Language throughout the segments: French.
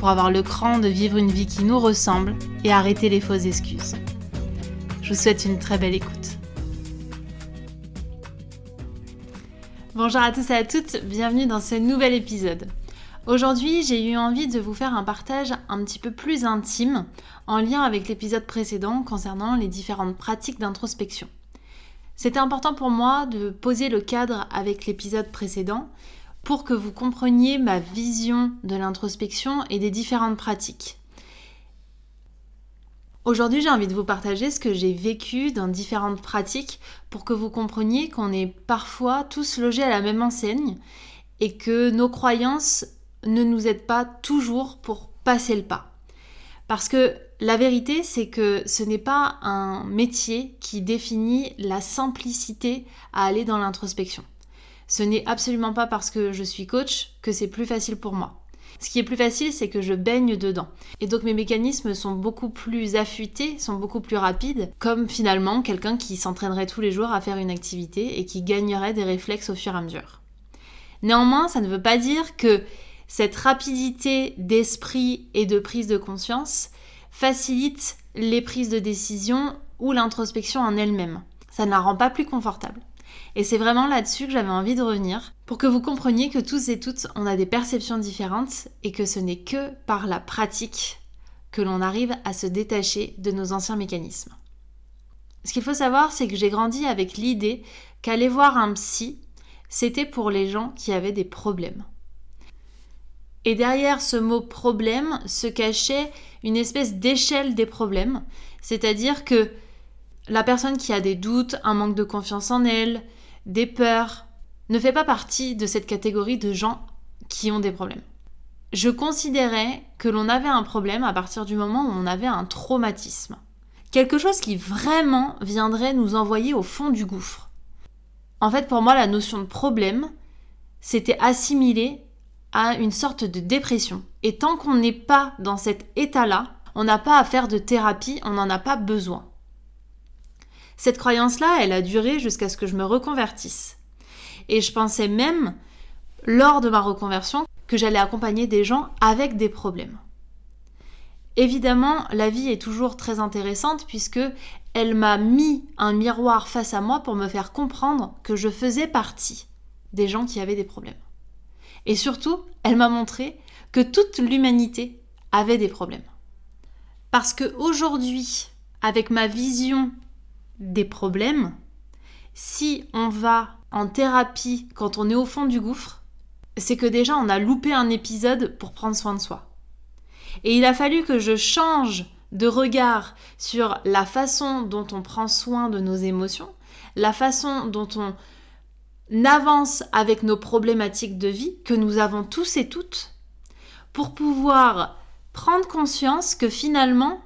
pour avoir le cran de vivre une vie qui nous ressemble et arrêter les fausses excuses. Je vous souhaite une très belle écoute. Bonjour à tous et à toutes, bienvenue dans ce nouvel épisode. Aujourd'hui, j'ai eu envie de vous faire un partage un petit peu plus intime en lien avec l'épisode précédent concernant les différentes pratiques d'introspection. C'était important pour moi de poser le cadre avec l'épisode précédent pour que vous compreniez ma vision de l'introspection et des différentes pratiques. Aujourd'hui, j'ai envie de vous partager ce que j'ai vécu dans différentes pratiques pour que vous compreniez qu'on est parfois tous logés à la même enseigne et que nos croyances ne nous aident pas toujours pour passer le pas. Parce que la vérité, c'est que ce n'est pas un métier qui définit la simplicité à aller dans l'introspection. Ce n'est absolument pas parce que je suis coach que c'est plus facile pour moi. Ce qui est plus facile, c'est que je baigne dedans. Et donc mes mécanismes sont beaucoup plus affûtés, sont beaucoup plus rapides, comme finalement quelqu'un qui s'entraînerait tous les jours à faire une activité et qui gagnerait des réflexes au fur et à mesure. Néanmoins, ça ne veut pas dire que cette rapidité d'esprit et de prise de conscience facilite les prises de décision ou l'introspection en elle-même. Ça ne la rend pas plus confortable. Et c'est vraiment là-dessus que j'avais envie de revenir, pour que vous compreniez que tous et toutes, on a des perceptions différentes et que ce n'est que par la pratique que l'on arrive à se détacher de nos anciens mécanismes. Ce qu'il faut savoir, c'est que j'ai grandi avec l'idée qu'aller voir un psy, c'était pour les gens qui avaient des problèmes. Et derrière ce mot problème se cachait une espèce d'échelle des problèmes, c'est-à-dire que la personne qui a des doutes, un manque de confiance en elle, des peurs, ne fait pas partie de cette catégorie de gens qui ont des problèmes. Je considérais que l'on avait un problème à partir du moment où on avait un traumatisme. Quelque chose qui vraiment viendrait nous envoyer au fond du gouffre. En fait, pour moi, la notion de problème, c'était assimilé à une sorte de dépression. Et tant qu'on n'est pas dans cet état-là, on n'a pas à faire de thérapie, on n'en a pas besoin. Cette croyance-là, elle a duré jusqu'à ce que je me reconvertisse. Et je pensais même, lors de ma reconversion, que j'allais accompagner des gens avec des problèmes. Évidemment, la vie est toujours très intéressante puisque elle m'a mis un miroir face à moi pour me faire comprendre que je faisais partie des gens qui avaient des problèmes. Et surtout, elle m'a montré que toute l'humanité avait des problèmes. Parce que aujourd'hui, avec ma vision des problèmes, si on va en thérapie quand on est au fond du gouffre, c'est que déjà on a loupé un épisode pour prendre soin de soi. Et il a fallu que je change de regard sur la façon dont on prend soin de nos émotions, la façon dont on avance avec nos problématiques de vie que nous avons tous et toutes, pour pouvoir prendre conscience que finalement,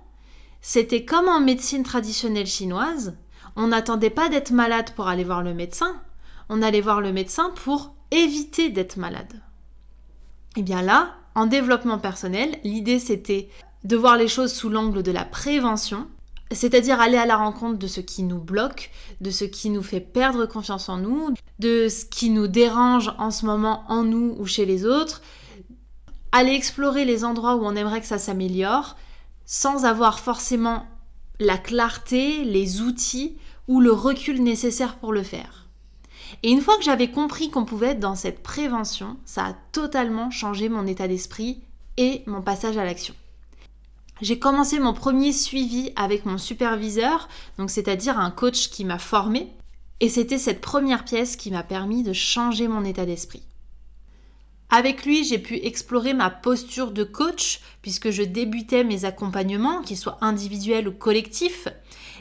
c'était comme en médecine traditionnelle chinoise, on n'attendait pas d'être malade pour aller voir le médecin, on allait voir le médecin pour éviter d'être malade. Et eh bien là, en développement personnel, l'idée c'était de voir les choses sous l'angle de la prévention, c'est-à-dire aller à la rencontre de ce qui nous bloque, de ce qui nous fait perdre confiance en nous, de ce qui nous dérange en ce moment en nous ou chez les autres, aller explorer les endroits où on aimerait que ça s'améliore, sans avoir forcément la clarté, les outils ou le recul nécessaire pour le faire. Et une fois que j'avais compris qu'on pouvait être dans cette prévention, ça a totalement changé mon état d'esprit et mon passage à l'action. J'ai commencé mon premier suivi avec mon superviseur, donc c'est-à-dire un coach qui m'a formé, et c'était cette première pièce qui m'a permis de changer mon état d'esprit. Avec lui, j'ai pu explorer ma posture de coach puisque je débutais mes accompagnements, qu'ils soient individuels ou collectifs.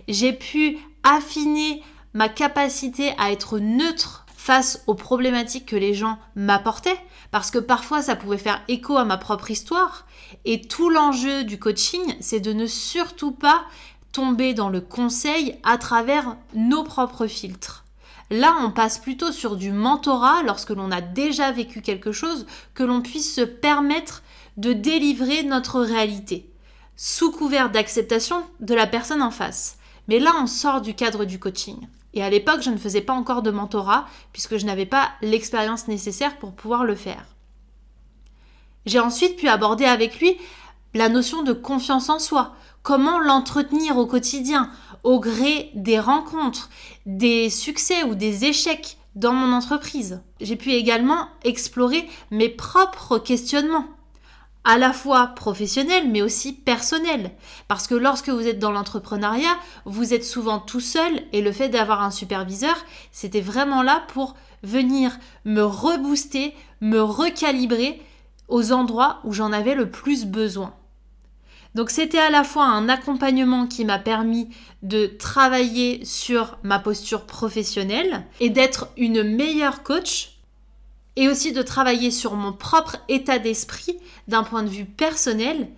J'ai pu affiner ma capacité à être neutre face aux problématiques que les gens m'apportaient, parce que parfois ça pouvait faire écho à ma propre histoire. Et tout l'enjeu du coaching, c'est de ne surtout pas tomber dans le conseil à travers nos propres filtres. Là, on passe plutôt sur du mentorat lorsque l'on a déjà vécu quelque chose, que l'on puisse se permettre de délivrer notre réalité, sous couvert d'acceptation de la personne en face. Mais là, on sort du cadre du coaching. Et à l'époque, je ne faisais pas encore de mentorat, puisque je n'avais pas l'expérience nécessaire pour pouvoir le faire. J'ai ensuite pu aborder avec lui la notion de confiance en soi, comment l'entretenir au quotidien, au gré des rencontres, des succès ou des échecs dans mon entreprise. J'ai pu également explorer mes propres questionnements à la fois professionnels mais aussi personnels. Parce que lorsque vous êtes dans l'entrepreneuriat, vous êtes souvent tout seul et le fait d'avoir un superviseur, c'était vraiment là pour venir me rebooster, me recalibrer aux endroits où j'en avais le plus besoin. Donc c'était à la fois un accompagnement qui m'a permis de travailler sur ma posture professionnelle et d'être une meilleure coach et aussi de travailler sur mon propre état d'esprit d'un point de vue personnel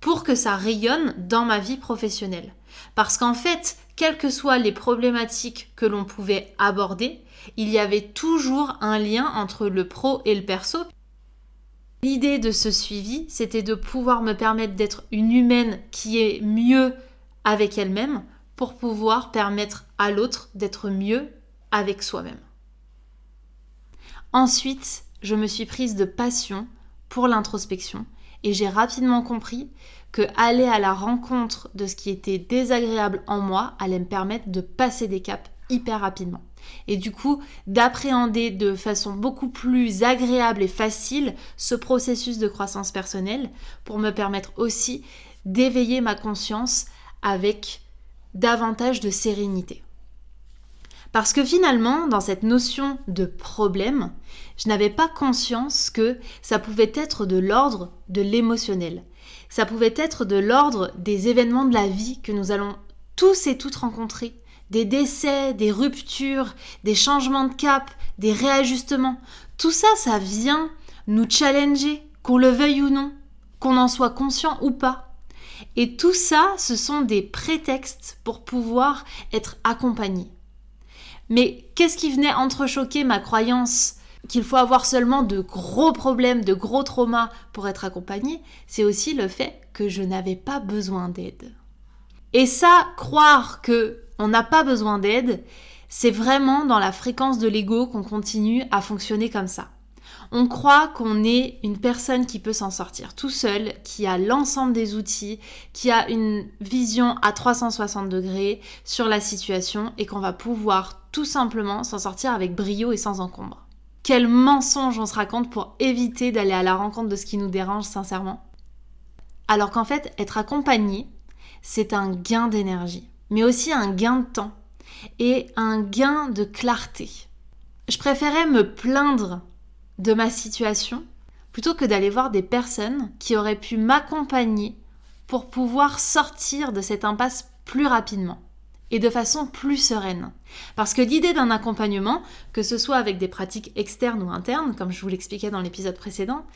pour que ça rayonne dans ma vie professionnelle. Parce qu'en fait, quelles que soient les problématiques que l'on pouvait aborder, il y avait toujours un lien entre le pro et le perso, L'idée de ce suivi, c'était de pouvoir me permettre d'être une humaine qui est mieux avec elle-même pour pouvoir permettre à l'autre d'être mieux avec soi-même. Ensuite, je me suis prise de passion pour l'introspection et j'ai rapidement compris que aller à la rencontre de ce qui était désagréable en moi allait me permettre de passer des caps hyper rapidement et du coup d'appréhender de façon beaucoup plus agréable et facile ce processus de croissance personnelle pour me permettre aussi d'éveiller ma conscience avec davantage de sérénité. Parce que finalement, dans cette notion de problème, je n'avais pas conscience que ça pouvait être de l'ordre de l'émotionnel. Ça pouvait être de l'ordre des événements de la vie que nous allons tous et toutes rencontrer des décès, des ruptures, des changements de cap, des réajustements. Tout ça, ça vient nous challenger, qu'on le veuille ou non, qu'on en soit conscient ou pas. Et tout ça, ce sont des prétextes pour pouvoir être accompagné. Mais qu'est-ce qui venait entrechoquer ma croyance qu'il faut avoir seulement de gros problèmes, de gros traumas pour être accompagné C'est aussi le fait que je n'avais pas besoin d'aide. Et ça, croire que on n'a pas besoin d'aide, c'est vraiment dans la fréquence de l'ego qu'on continue à fonctionner comme ça. On croit qu'on est une personne qui peut s'en sortir tout seul, qui a l'ensemble des outils, qui a une vision à 360 degrés sur la situation et qu'on va pouvoir tout simplement s'en sortir avec brio et sans encombre. Quel mensonge on se raconte pour éviter d'aller à la rencontre de ce qui nous dérange sincèrement Alors qu'en fait, être accompagné, c'est un gain d'énergie mais aussi un gain de temps et un gain de clarté. Je préférais me plaindre de ma situation plutôt que d'aller voir des personnes qui auraient pu m'accompagner pour pouvoir sortir de cette impasse plus rapidement et de façon plus sereine. Parce que l'idée d'un accompagnement, que ce soit avec des pratiques externes ou internes, comme je vous l'expliquais dans l'épisode précédent,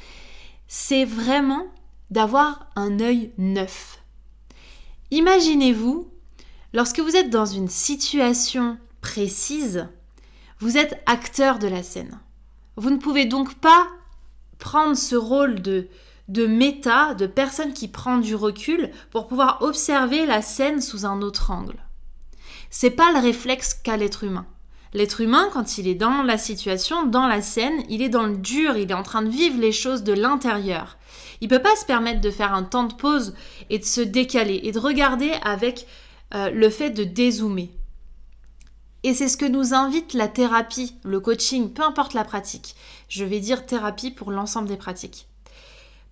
c'est vraiment d'avoir un œil neuf. Imaginez-vous Lorsque vous êtes dans une situation précise, vous êtes acteur de la scène. Vous ne pouvez donc pas prendre ce rôle de, de méta, de personne qui prend du recul pour pouvoir observer la scène sous un autre angle. C'est pas le réflexe qu'a l'être humain. L'être humain, quand il est dans la situation, dans la scène, il est dans le dur, il est en train de vivre les choses de l'intérieur. Il peut pas se permettre de faire un temps de pause et de se décaler et de regarder avec euh, le fait de dézoomer. Et c'est ce que nous invite la thérapie, le coaching, peu importe la pratique. Je vais dire thérapie pour l'ensemble des pratiques.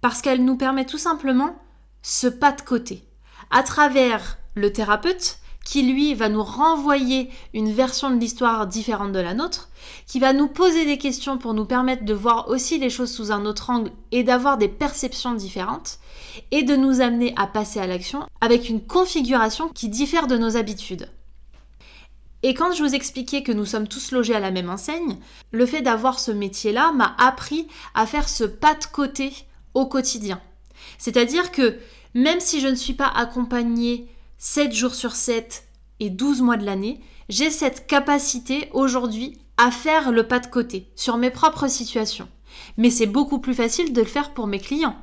Parce qu'elle nous permet tout simplement ce pas de côté. À travers le thérapeute, qui lui va nous renvoyer une version de l'histoire différente de la nôtre, qui va nous poser des questions pour nous permettre de voir aussi les choses sous un autre angle et d'avoir des perceptions différentes, et de nous amener à passer à l'action avec une configuration qui diffère de nos habitudes. Et quand je vous expliquais que nous sommes tous logés à la même enseigne, le fait d'avoir ce métier-là m'a appris à faire ce pas de côté au quotidien. C'est-à-dire que même si je ne suis pas accompagnée 7 jours sur 7 et 12 mois de l'année, j'ai cette capacité aujourd'hui à faire le pas de côté sur mes propres situations. Mais c'est beaucoup plus facile de le faire pour mes clients,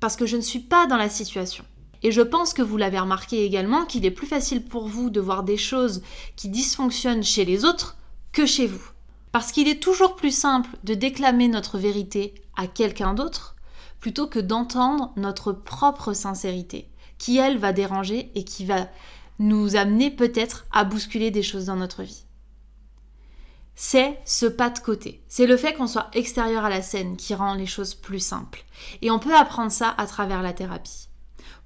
parce que je ne suis pas dans la situation. Et je pense que vous l'avez remarqué également qu'il est plus facile pour vous de voir des choses qui dysfonctionnent chez les autres que chez vous. Parce qu'il est toujours plus simple de déclamer notre vérité à quelqu'un d'autre plutôt que d'entendre notre propre sincérité, qui elle va déranger et qui va nous amener peut-être à bousculer des choses dans notre vie. C'est ce pas de côté. C'est le fait qu'on soit extérieur à la scène qui rend les choses plus simples. Et on peut apprendre ça à travers la thérapie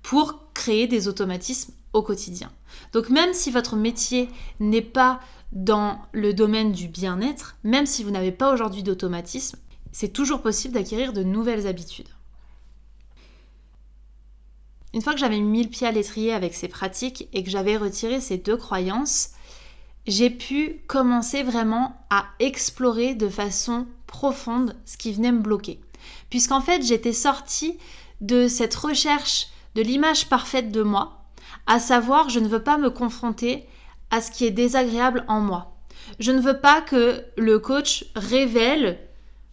pour créer des automatismes au quotidien. Donc même si votre métier n'est pas dans le domaine du bien-être, même si vous n'avez pas aujourd'hui d'automatisme, c'est toujours possible d'acquérir de nouvelles habitudes. Une fois que j'avais mis le pied à l'étrier avec ces pratiques et que j'avais retiré ces deux croyances, j'ai pu commencer vraiment à explorer de façon profonde ce qui venait me bloquer. Puisqu'en fait, j'étais sortie de cette recherche de l'image parfaite de moi, à savoir je ne veux pas me confronter à ce qui est désagréable en moi. Je ne veux pas que le coach révèle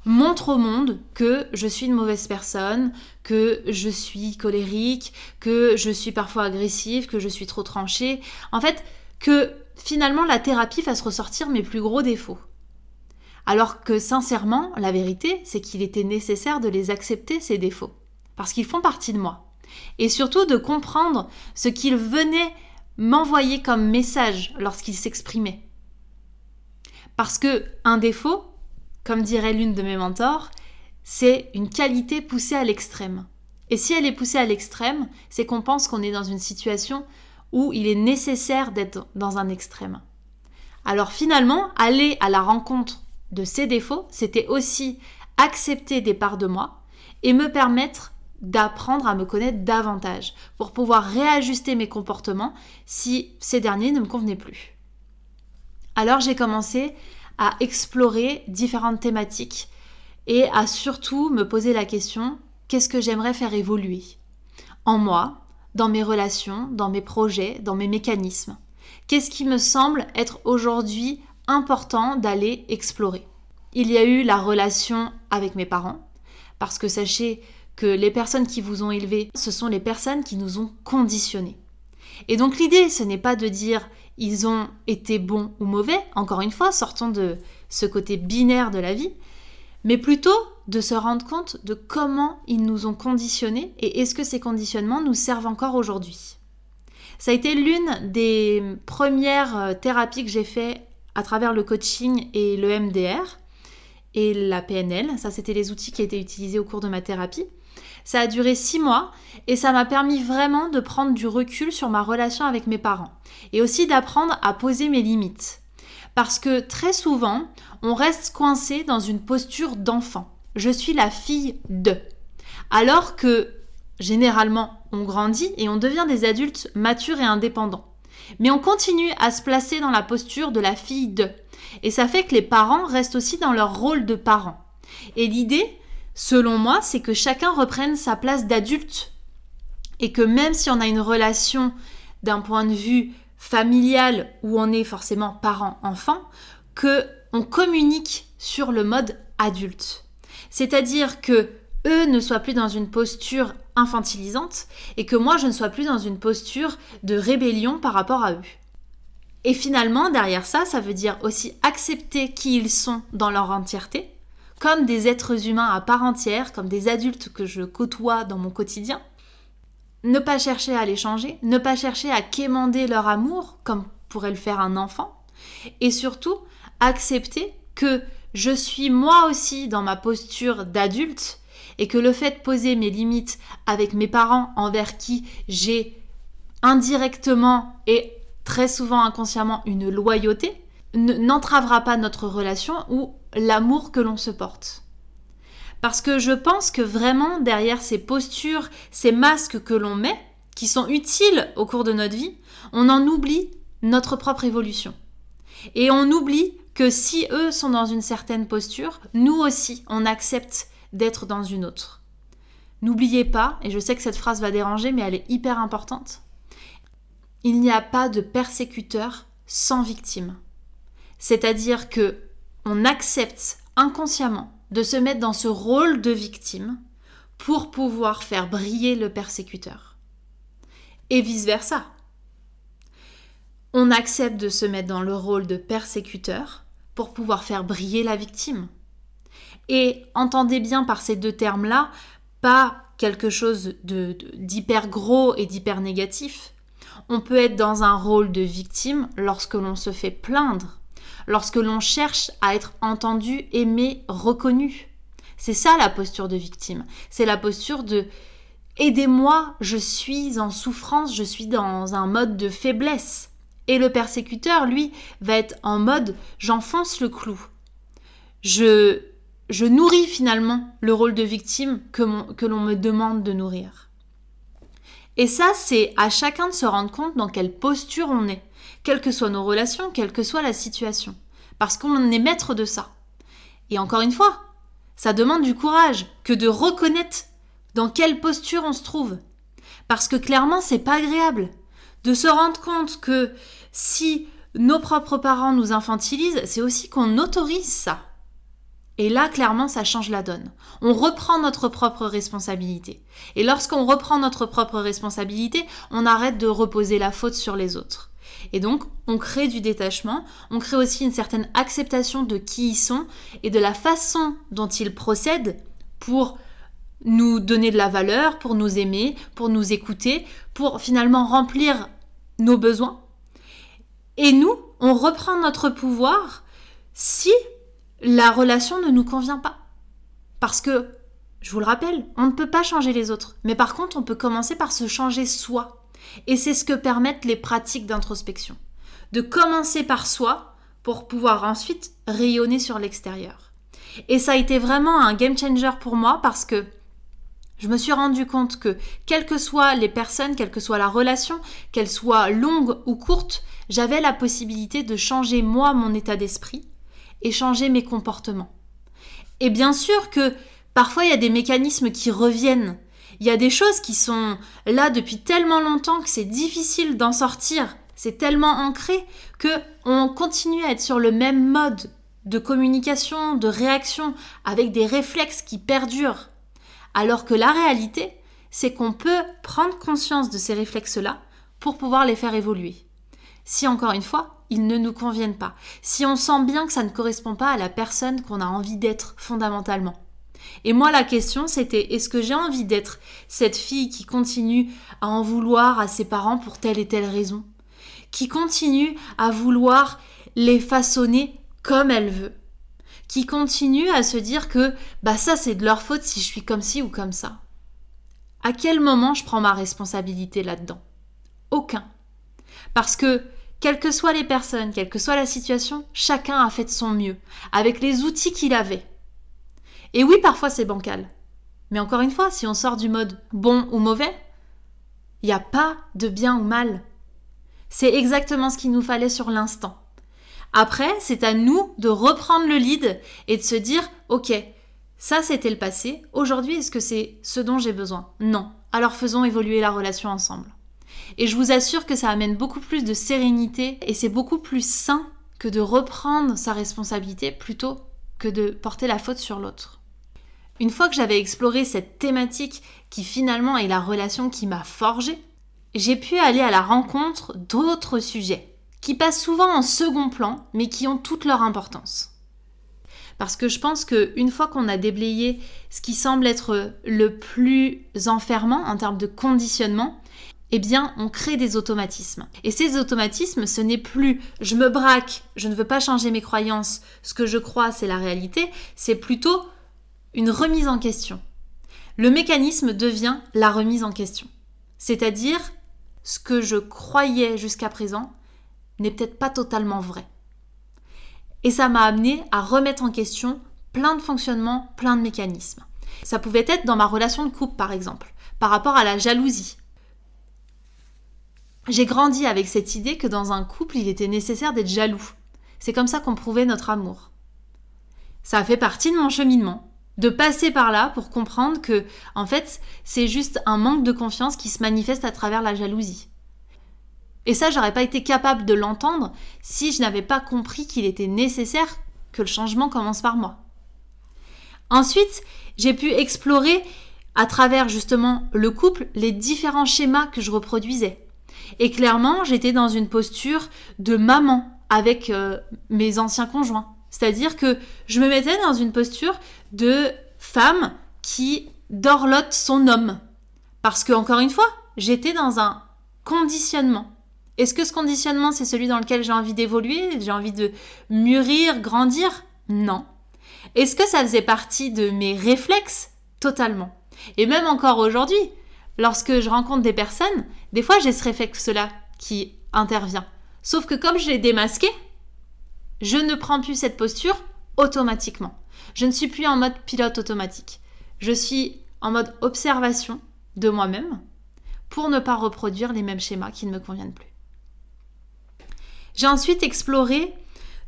montre au monde que je suis une mauvaise personne, que je suis colérique, que je suis parfois agressive, que je suis trop tranchée. En fait, que finalement la thérapie fasse ressortir mes plus gros défauts. Alors que sincèrement, la vérité, c'est qu'il était nécessaire de les accepter, ces défauts, parce qu'ils font partie de moi. Et surtout de comprendre ce qu'ils venaient m'envoyer comme message lorsqu'ils s'exprimaient. Parce que un défaut, comme dirait l'une de mes mentors, c'est une qualité poussée à l'extrême. Et si elle est poussée à l'extrême, c'est qu'on pense qu'on est dans une situation où il est nécessaire d'être dans un extrême. Alors finalement, aller à la rencontre de ces défauts, c'était aussi accepter des parts de moi et me permettre d'apprendre à me connaître davantage pour pouvoir réajuster mes comportements si ces derniers ne me convenaient plus. Alors j'ai commencé à explorer différentes thématiques et à surtout me poser la question qu'est-ce que j'aimerais faire évoluer en moi, dans mes relations, dans mes projets, dans mes mécanismes? Qu'est-ce qui me semble être aujourd'hui important d'aller explorer? Il y a eu la relation avec mes parents, parce que sachez que les personnes qui vous ont élevé, ce sont les personnes qui nous ont conditionnés. Et donc l'idée, ce n'est pas de dire ils ont été bons ou mauvais, encore une fois, sortons de ce côté binaire de la vie, mais plutôt de se rendre compte de comment ils nous ont conditionnés et est-ce que ces conditionnements nous servent encore aujourd'hui. Ça a été l'une des premières euh, thérapies que j'ai fait à travers le coaching et le MDR et la PNL. Ça, c'était les outils qui étaient utilisés au cours de ma thérapie. Ça a duré six mois et ça m'a permis vraiment de prendre du recul sur ma relation avec mes parents et aussi d'apprendre à poser mes limites. Parce que très souvent, on reste coincé dans une posture d'enfant. Je suis la fille de. Alors que généralement, on grandit et on devient des adultes matures et indépendants. Mais on continue à se placer dans la posture de la fille de. Et ça fait que les parents restent aussi dans leur rôle de parents. Et l'idée, selon moi, c'est que chacun reprenne sa place d'adulte. Et que même si on a une relation d'un point de vue familial où on est forcément parent-enfant, que on communique sur le mode adulte. C'est-à-dire que eux ne soient plus dans une posture infantilisante et que moi je ne sois plus dans une posture de rébellion par rapport à eux. Et finalement, derrière ça, ça veut dire aussi accepter qui ils sont dans leur entièreté, comme des êtres humains à part entière, comme des adultes que je côtoie dans mon quotidien. Ne pas chercher à les changer, ne pas chercher à quémander leur amour, comme pourrait le faire un enfant, et surtout accepter que je suis moi aussi dans ma posture d'adulte et que le fait de poser mes limites avec mes parents envers qui j'ai indirectement et très souvent inconsciemment une loyauté, n'entravera pas notre relation ou l'amour que l'on se porte. Parce que je pense que vraiment derrière ces postures, ces masques que l'on met, qui sont utiles au cours de notre vie, on en oublie notre propre évolution. Et on oublie que si eux sont dans une certaine posture, nous aussi, on accepte d'être dans une autre. N'oubliez pas, et je sais que cette phrase va déranger, mais elle est hyper importante, il n'y a pas de persécuteur sans victime. C'est-à-dire que on accepte inconsciemment de se mettre dans ce rôle de victime pour pouvoir faire briller le persécuteur. Et vice-versa. On accepte de se mettre dans le rôle de persécuteur pour pouvoir faire briller la victime. Et entendez bien par ces deux termes-là, pas quelque chose d'hyper gros et d'hyper négatif. On peut être dans un rôle de victime lorsque l'on se fait plaindre, lorsque l'on cherche à être entendu, aimé, reconnu. C'est ça la posture de victime. C'est la posture de Aidez-moi, je suis en souffrance, je suis dans un mode de faiblesse. Et le persécuteur, lui, va être en mode J'enfonce le clou. Je, je nourris finalement le rôle de victime que, que l'on me demande de nourrir. Et ça, c'est à chacun de se rendre compte dans quelle posture on est quelles que soient nos relations, quelle que soit la situation. Parce qu'on est maître de ça. Et encore une fois, ça demande du courage que de reconnaître dans quelle posture on se trouve. Parce que clairement, c'est pas agréable de se rendre compte que si nos propres parents nous infantilisent, c'est aussi qu'on autorise ça. Et là, clairement, ça change la donne. On reprend notre propre responsabilité. Et lorsqu'on reprend notre propre responsabilité, on arrête de reposer la faute sur les autres. Et donc, on crée du détachement, on crée aussi une certaine acceptation de qui ils sont et de la façon dont ils procèdent pour nous donner de la valeur, pour nous aimer, pour nous écouter, pour finalement remplir nos besoins. Et nous, on reprend notre pouvoir si la relation ne nous convient pas. Parce que, je vous le rappelle, on ne peut pas changer les autres. Mais par contre, on peut commencer par se changer soi. Et c'est ce que permettent les pratiques d'introspection. De commencer par soi pour pouvoir ensuite rayonner sur l'extérieur. Et ça a été vraiment un game changer pour moi parce que je me suis rendu compte que, quelles que soient les personnes, quelle que soit la relation, qu'elle soit longue ou courte, j'avais la possibilité de changer moi mon état d'esprit et changer mes comportements. Et bien sûr que parfois il y a des mécanismes qui reviennent il y a des choses qui sont là depuis tellement longtemps que c'est difficile d'en sortir. C'est tellement ancré que on continue à être sur le même mode de communication, de réaction, avec des réflexes qui perdurent. Alors que la réalité, c'est qu'on peut prendre conscience de ces réflexes-là pour pouvoir les faire évoluer. Si encore une fois, ils ne nous conviennent pas, si on sent bien que ça ne correspond pas à la personne qu'on a envie d'être fondamentalement. Et moi, la question, c'était est-ce que j'ai envie d'être cette fille qui continue à en vouloir à ses parents pour telle et telle raison? Qui continue à vouloir les façonner comme elle veut? Qui continue à se dire que bah ça c'est de leur faute si je suis comme ci ou comme ça? À quel moment je prends ma responsabilité là-dedans? Aucun. Parce que quelles que soient les personnes, quelle que soit la situation, chacun a fait de son mieux, avec les outils qu'il avait. Et oui, parfois c'est bancal. Mais encore une fois, si on sort du mode bon ou mauvais, il n'y a pas de bien ou mal. C'est exactement ce qu'il nous fallait sur l'instant. Après, c'est à nous de reprendre le lead et de se dire, ok, ça c'était le passé, aujourd'hui est-ce que c'est ce dont j'ai besoin? Non. Alors faisons évoluer la relation ensemble. Et je vous assure que ça amène beaucoup plus de sérénité et c'est beaucoup plus sain que de reprendre sa responsabilité plutôt que de porter la faute sur l'autre. Une fois que j'avais exploré cette thématique qui finalement est la relation qui m'a forgée, j'ai pu aller à la rencontre d'autres sujets qui passent souvent en second plan mais qui ont toute leur importance. Parce que je pense qu'une fois qu'on a déblayé ce qui semble être le plus enfermant en termes de conditionnement, eh bien, on crée des automatismes. Et ces automatismes, ce n'est plus je me braque, je ne veux pas changer mes croyances, ce que je crois, c'est la réalité, c'est plutôt une remise en question. Le mécanisme devient la remise en question. C'est-à-dire, ce que je croyais jusqu'à présent n'est peut-être pas totalement vrai. Et ça m'a amené à remettre en question plein de fonctionnements, plein de mécanismes. Ça pouvait être dans ma relation de couple, par exemple, par rapport à la jalousie. J'ai grandi avec cette idée que dans un couple, il était nécessaire d'être jaloux. C'est comme ça qu'on prouvait notre amour. Ça fait partie de mon cheminement, de passer par là pour comprendre que, en fait, c'est juste un manque de confiance qui se manifeste à travers la jalousie. Et ça, j'aurais pas été capable de l'entendre si je n'avais pas compris qu'il était nécessaire que le changement commence par moi. Ensuite, j'ai pu explorer à travers justement le couple les différents schémas que je reproduisais. Et clairement, j'étais dans une posture de maman avec euh, mes anciens conjoints. C'est-à-dire que je me mettais dans une posture de femme qui dorlote son homme. Parce que, encore une fois, j'étais dans un conditionnement. Est-ce que ce conditionnement, c'est celui dans lequel j'ai envie d'évoluer, j'ai envie de mûrir, grandir? Non. Est-ce que ça faisait partie de mes réflexes? Totalement. Et même encore aujourd'hui, lorsque je rencontre des personnes, des fois j'ai ce réflexe-là qui intervient. Sauf que comme je l'ai démasqué, je ne prends plus cette posture automatiquement. Je ne suis plus en mode pilote automatique. Je suis en mode observation de moi-même pour ne pas reproduire les mêmes schémas qui ne me conviennent plus. J'ai ensuite exploré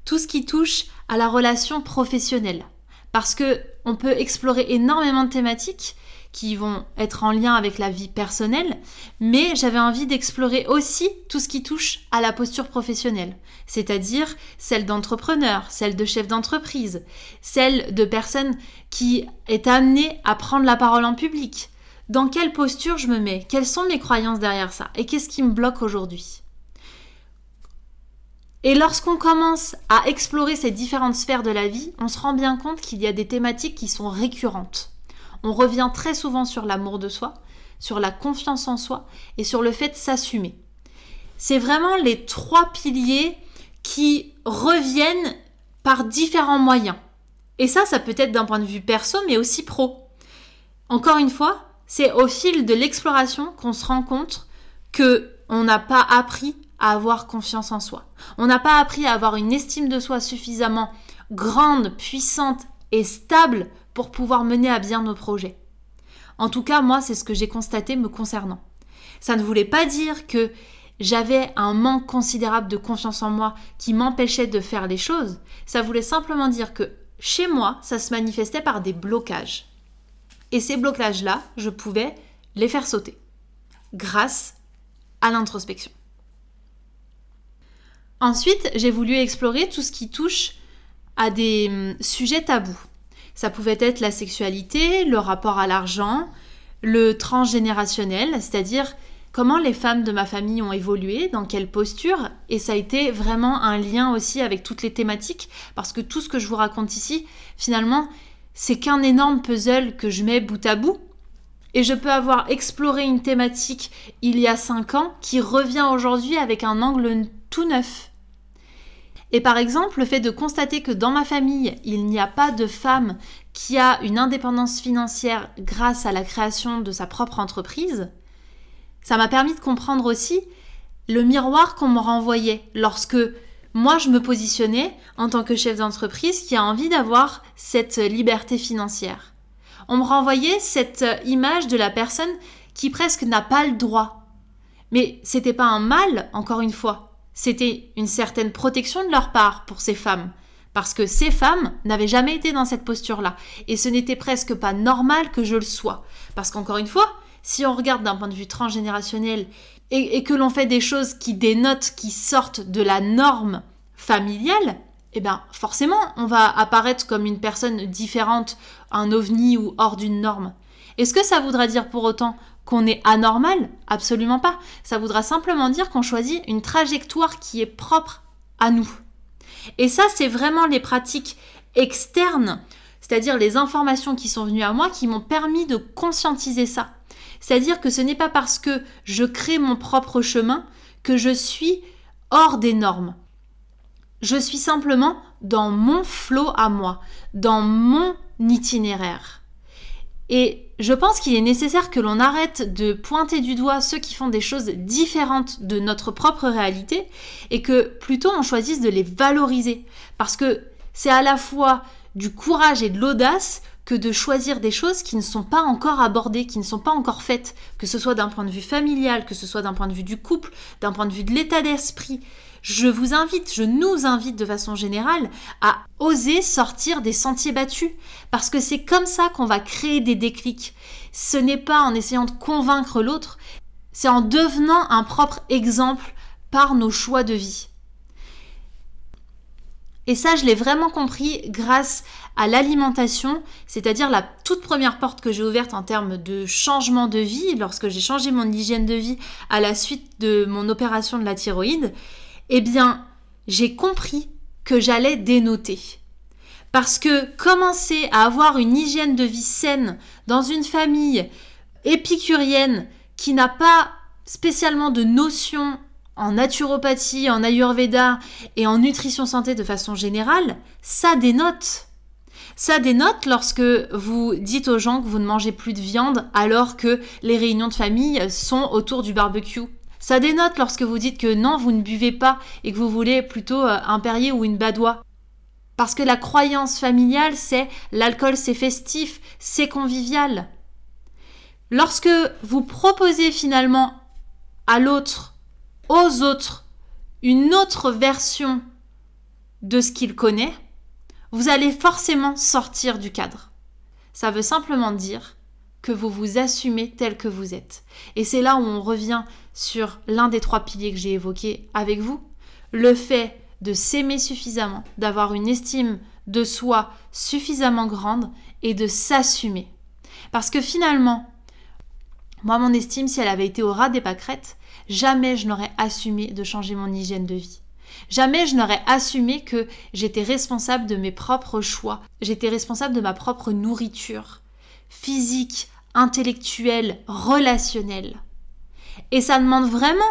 tout ce qui touche à la relation professionnelle parce que on peut explorer énormément de thématiques qui vont être en lien avec la vie personnelle, mais j'avais envie d'explorer aussi tout ce qui touche à la posture professionnelle, c'est-à-dire celle d'entrepreneur, celle de chef d'entreprise, celle de personne qui est amenée à prendre la parole en public. Dans quelle posture je me mets? Quelles sont mes croyances derrière ça? Et qu'est-ce qui me bloque aujourd'hui? Et lorsqu'on commence à explorer ces différentes sphères de la vie, on se rend bien compte qu'il y a des thématiques qui sont récurrentes on revient très souvent sur l'amour de soi, sur la confiance en soi et sur le fait de s'assumer. C'est vraiment les trois piliers qui reviennent par différents moyens. Et ça, ça peut être d'un point de vue perso, mais aussi pro. Encore une fois, c'est au fil de l'exploration qu'on se rend compte que on n'a pas appris à avoir confiance en soi. On n'a pas appris à avoir une estime de soi suffisamment grande, puissante et stable pour pouvoir mener à bien nos projets. En tout cas, moi, c'est ce que j'ai constaté me concernant. Ça ne voulait pas dire que j'avais un manque considérable de confiance en moi qui m'empêchait de faire les choses. Ça voulait simplement dire que chez moi, ça se manifestait par des blocages. Et ces blocages-là, je pouvais les faire sauter grâce à l'introspection. Ensuite, j'ai voulu explorer tout ce qui touche à des hum, sujets tabous. Ça pouvait être la sexualité, le rapport à l'argent, le transgénérationnel, c'est-à-dire comment les femmes de ma famille ont évolué, dans quelle posture, et ça a été vraiment un lien aussi avec toutes les thématiques, parce que tout ce que je vous raconte ici, finalement, c'est qu'un énorme puzzle que je mets bout à bout, et je peux avoir exploré une thématique il y a cinq ans qui revient aujourd'hui avec un angle tout neuf. Et par exemple, le fait de constater que dans ma famille, il n'y a pas de femme qui a une indépendance financière grâce à la création de sa propre entreprise, ça m'a permis de comprendre aussi le miroir qu'on me renvoyait lorsque moi je me positionnais en tant que chef d'entreprise qui a envie d'avoir cette liberté financière. On me renvoyait cette image de la personne qui presque n'a pas le droit. Mais c'était pas un mal, encore une fois. C'était une certaine protection de leur part pour ces femmes, parce que ces femmes n'avaient jamais été dans cette posture-là, et ce n'était presque pas normal que je le sois, parce qu'encore une fois, si on regarde d'un point de vue transgénérationnel et, que l'on fait des choses qui dénotent, qui sortent de la norme familiale, eh bien forcément on va apparaître comme une personne différente, un ovni ou hors d'une norme. Est-ce que ça voudra dire pour autant qu'on est anormal? Absolument pas. Ça voudra simplement dire qu'on choisit une trajectoire qui est propre à nous. Et ça, c'est vraiment les pratiques externes, c'est-à-dire les informations qui sont venues à moi qui m'ont permis de conscientiser ça. C'est-à-dire que ce n'est pas parce que je crée mon propre chemin que je suis hors des normes. Je suis simplement dans mon flot à moi, dans mon itinéraire. Et je pense qu'il est nécessaire que l'on arrête de pointer du doigt ceux qui font des choses différentes de notre propre réalité et que plutôt on choisisse de les valoriser. Parce que c'est à la fois du courage et de l'audace que de choisir des choses qui ne sont pas encore abordées, qui ne sont pas encore faites, que ce soit d'un point de vue familial, que ce soit d'un point de vue du couple, d'un point de vue de l'état d'esprit. Je vous invite, je nous invite de façon générale à oser sortir des sentiers battus. Parce que c'est comme ça qu'on va créer des déclics. Ce n'est pas en essayant de convaincre l'autre, c'est en devenant un propre exemple par nos choix de vie. Et ça, je l'ai vraiment compris grâce à l'alimentation, c'est-à-dire la toute première porte que j'ai ouverte en termes de changement de vie, lorsque j'ai changé mon hygiène de vie à la suite de mon opération de la thyroïde, eh bien, j'ai compris que j'allais dénoter. Parce que commencer à avoir une hygiène de vie saine dans une famille épicurienne qui n'a pas spécialement de notions en naturopathie, en ayurveda et en nutrition santé de façon générale, ça dénote. Ça dénote lorsque vous dites aux gens que vous ne mangez plus de viande alors que les réunions de famille sont autour du barbecue. Ça dénote lorsque vous dites que non, vous ne buvez pas et que vous voulez plutôt euh, un Perrier ou une Badois. Parce que la croyance familiale, c'est l'alcool c'est festif, c'est convivial. Lorsque vous proposez finalement à l'autre aux autres une autre version de ce qu'il connaît, vous allez forcément sortir du cadre. Ça veut simplement dire que vous vous assumez tel que vous êtes. Et c'est là où on revient sur l'un des trois piliers que j'ai évoqué avec vous, le fait de s'aimer suffisamment, d'avoir une estime de soi suffisamment grande et de s'assumer. Parce que finalement, moi, mon estime, si elle avait été au ras des pâquerettes, jamais je n'aurais assumé de changer mon hygiène de vie. Jamais je n'aurais assumé que j'étais responsable de mes propres choix, j'étais responsable de ma propre nourriture, physique, intellectuelle, relationnelle. Et ça demande vraiment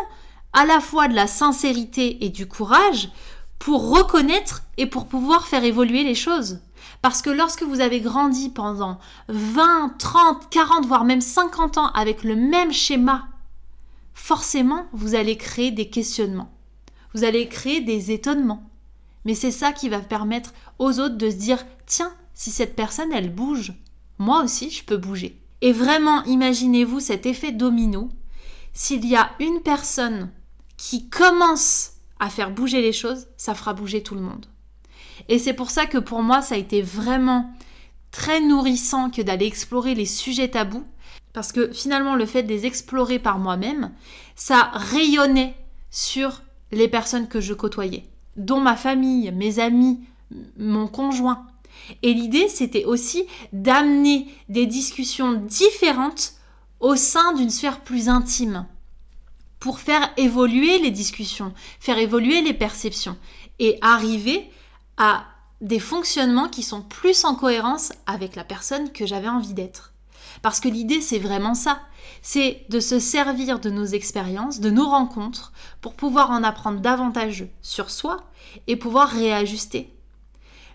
à la fois de la sincérité et du courage pour reconnaître et pour pouvoir faire évoluer les choses. Parce que lorsque vous avez grandi pendant 20, 30, 40, voire même 50 ans avec le même schéma forcément, vous allez créer des questionnements. Vous allez créer des étonnements. Mais c'est ça qui va permettre aux autres de se dire tiens, si cette personne, elle bouge, moi aussi, je peux bouger. Et vraiment, imaginez-vous cet effet domino. S'il y a une personne qui commence à faire bouger les choses, ça fera bouger tout le monde. Et c'est pour ça que pour moi, ça a été vraiment très nourrissant que d'aller explorer les sujets tabous parce que finalement, le fait de les explorer par moi-même, ça rayonnait sur les personnes que je côtoyais, dont ma famille, mes amis, mon conjoint. Et l'idée, c'était aussi d'amener des discussions différentes au sein d'une sphère plus intime pour faire évoluer les discussions, faire évoluer les perceptions et arriver à des fonctionnements qui sont plus en cohérence avec la personne que j'avais envie d'être. Parce que l'idée, c'est vraiment ça. C'est de se servir de nos expériences, de nos rencontres, pour pouvoir en apprendre davantage sur soi et pouvoir réajuster.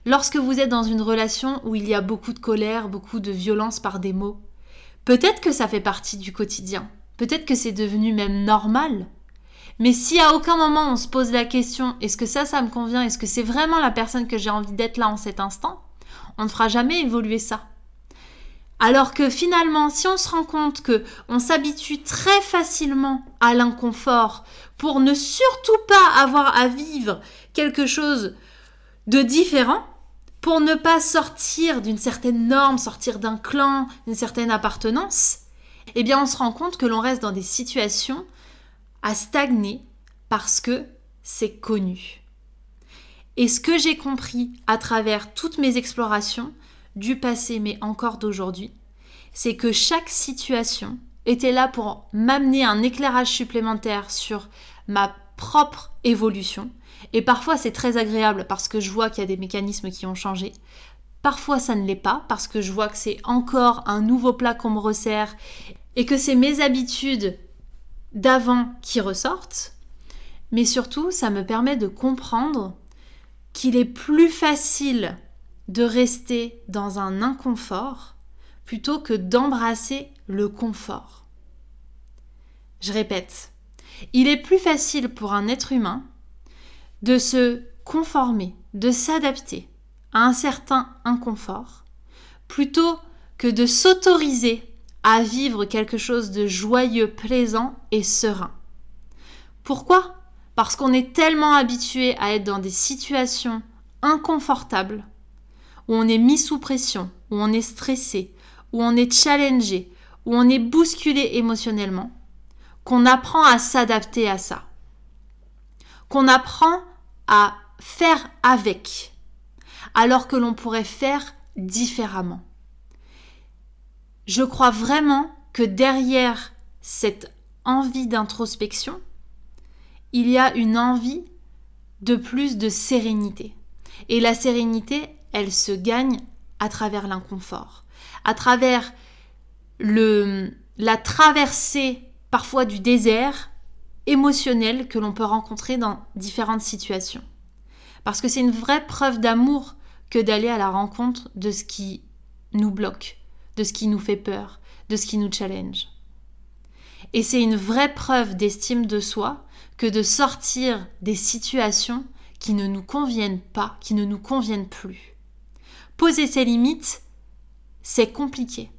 Lorsque vous êtes dans une relation où il y a beaucoup de colère, beaucoup de violence par des mots, peut-être que ça fait partie du quotidien, peut-être que c'est devenu même normal. Mais si à aucun moment on se pose la question est-ce que ça, ça me convient, est-ce que c'est vraiment la personne que j'ai envie d'être là en cet instant, on ne fera jamais évoluer ça. Alors que finalement, si on se rend compte que on s'habitue très facilement à l'inconfort pour ne surtout pas avoir à vivre quelque chose de différent, pour ne pas sortir d'une certaine norme, sortir d'un clan, d'une certaine appartenance, eh bien on se rend compte que l'on reste dans des situations à stagner parce que c'est connu. Et ce que j'ai compris à travers toutes mes explorations, du passé mais encore d'aujourd'hui, c'est que chaque situation était là pour m'amener un éclairage supplémentaire sur ma propre évolution. Et parfois c'est très agréable parce que je vois qu'il y a des mécanismes qui ont changé. Parfois ça ne l'est pas parce que je vois que c'est encore un nouveau plat qu'on me resserre et que c'est mes habitudes d'avant qui ressortent. Mais surtout ça me permet de comprendre qu'il est plus facile de rester dans un inconfort plutôt que d'embrasser le confort. Je répète, il est plus facile pour un être humain de se conformer, de s'adapter à un certain inconfort, plutôt que de s'autoriser à vivre quelque chose de joyeux, plaisant et serein. Pourquoi? Parce qu'on est tellement habitué à être dans des situations inconfortables, où on est mis sous pression, où on est stressé, où on est challengé, où on est bousculé émotionnellement, qu'on apprend à s'adapter à ça, qu'on apprend à faire avec, alors que l'on pourrait faire différemment. Je crois vraiment que derrière cette envie d'introspection, il y a une envie de plus de sérénité. Et la sérénité, elle se gagne à travers l'inconfort, à travers le, la traversée parfois du désert émotionnel que l'on peut rencontrer dans différentes situations. Parce que c'est une vraie preuve d'amour que d'aller à la rencontre de ce qui nous bloque, de ce qui nous fait peur, de ce qui nous challenge. Et c'est une vraie preuve d'estime de soi que de sortir des situations qui ne nous conviennent pas, qui ne nous conviennent plus. Poser ses limites, c'est compliqué.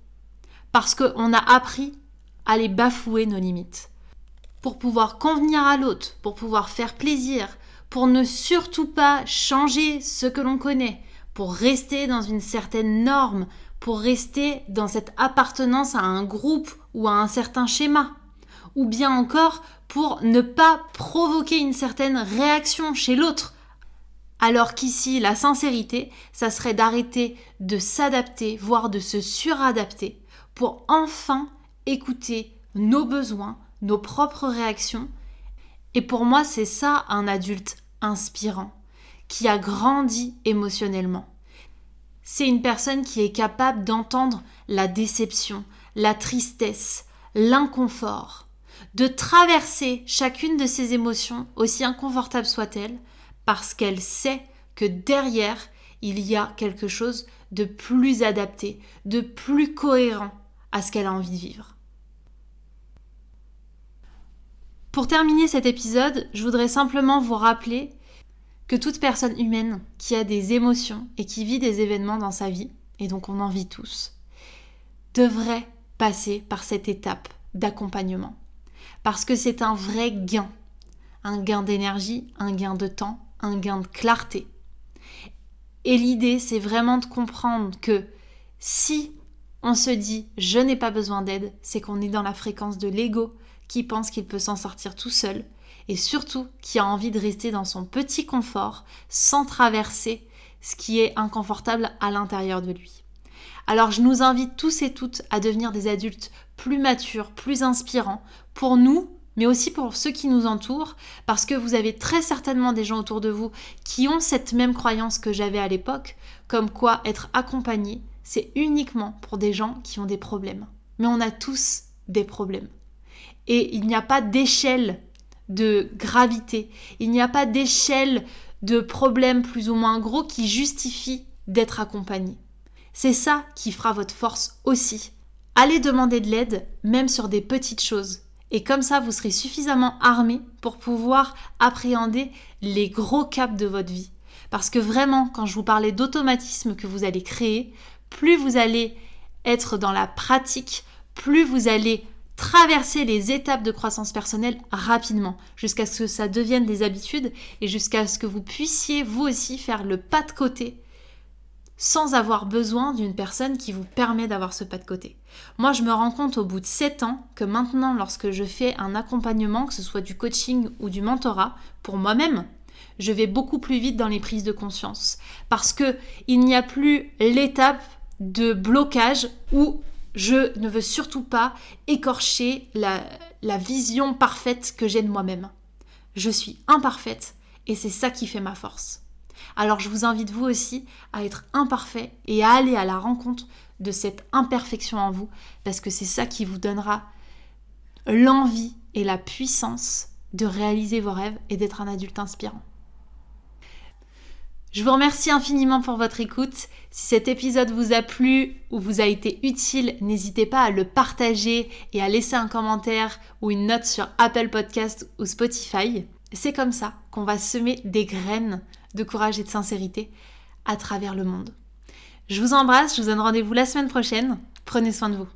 Parce qu'on a appris à les bafouer nos limites. Pour pouvoir convenir à l'autre, pour pouvoir faire plaisir, pour ne surtout pas changer ce que l'on connaît, pour rester dans une certaine norme, pour rester dans cette appartenance à un groupe ou à un certain schéma, ou bien encore pour ne pas provoquer une certaine réaction chez l'autre. Alors qu'ici, la sincérité, ça serait d'arrêter de s'adapter, voire de se suradapter, pour enfin écouter nos besoins, nos propres réactions. Et pour moi, c'est ça un adulte inspirant, qui a grandi émotionnellement. C'est une personne qui est capable d'entendre la déception, la tristesse, l'inconfort, de traverser chacune de ces émotions, aussi inconfortables soient-elles, parce qu'elle sait que derrière, il y a quelque chose de plus adapté, de plus cohérent à ce qu'elle a envie de vivre. Pour terminer cet épisode, je voudrais simplement vous rappeler que toute personne humaine qui a des émotions et qui vit des événements dans sa vie, et donc on en vit tous, devrait passer par cette étape d'accompagnement. Parce que c'est un vrai gain. Un gain d'énergie, un gain de temps, un gain de clarté. Et l'idée, c'est vraiment de comprendre que si on se dit je n'ai pas besoin d'aide, c'est qu'on est dans la fréquence de l'ego qui pense qu'il peut s'en sortir tout seul et surtout qui a envie de rester dans son petit confort sans traverser ce qui est inconfortable à l'intérieur de lui. Alors je nous invite tous et toutes à devenir des adultes plus matures, plus inspirants pour nous, mais aussi pour ceux qui nous entourent, parce que vous avez très certainement des gens autour de vous qui ont cette même croyance que j'avais à l'époque, comme quoi être accompagné, c'est uniquement pour des gens qui ont des problèmes. Mais on a tous des problèmes. Et il n'y a pas d'échelle de gravité, il n'y a pas d'échelle de problèmes plus ou moins gros qui justifie d'être accompagné. C'est ça qui fera votre force aussi. Allez demander de l'aide, même sur des petites choses. Et comme ça, vous serez suffisamment armé pour pouvoir appréhender les gros caps de votre vie. Parce que vraiment, quand je vous parlais d'automatisme que vous allez créer, plus vous allez être dans la pratique, plus vous allez traverser les étapes de croissance personnelle rapidement, jusqu'à ce que ça devienne des habitudes et jusqu'à ce que vous puissiez vous aussi faire le pas de côté sans avoir besoin d'une personne qui vous permet d'avoir ce pas de côté. Moi, je me rends compte au bout de 7 ans que maintenant, lorsque je fais un accompagnement, que ce soit du coaching ou du mentorat, pour moi-même, je vais beaucoup plus vite dans les prises de conscience. Parce que il n'y a plus l'étape de blocage où je ne veux surtout pas écorcher la, vision parfaite que j'ai de moi-même. Je suis imparfaite et c'est ça qui fait ma force. Alors je vous invite vous aussi à être imparfait et à aller à la rencontre de cette imperfection en vous parce que c'est ça qui vous donnera l'envie et la puissance de réaliser vos rêves et d'être un adulte inspirant. Je vous remercie infiniment pour votre écoute. Si cet épisode vous a plu ou vous a été utile, n'hésitez pas à le partager et à laisser un commentaire ou une note sur Apple Podcast ou Spotify. C'est comme ça qu'on va semer des graines de courage et de sincérité à travers le monde. Je vous embrasse, je vous donne rendez-vous la semaine prochaine. Prenez soin de vous.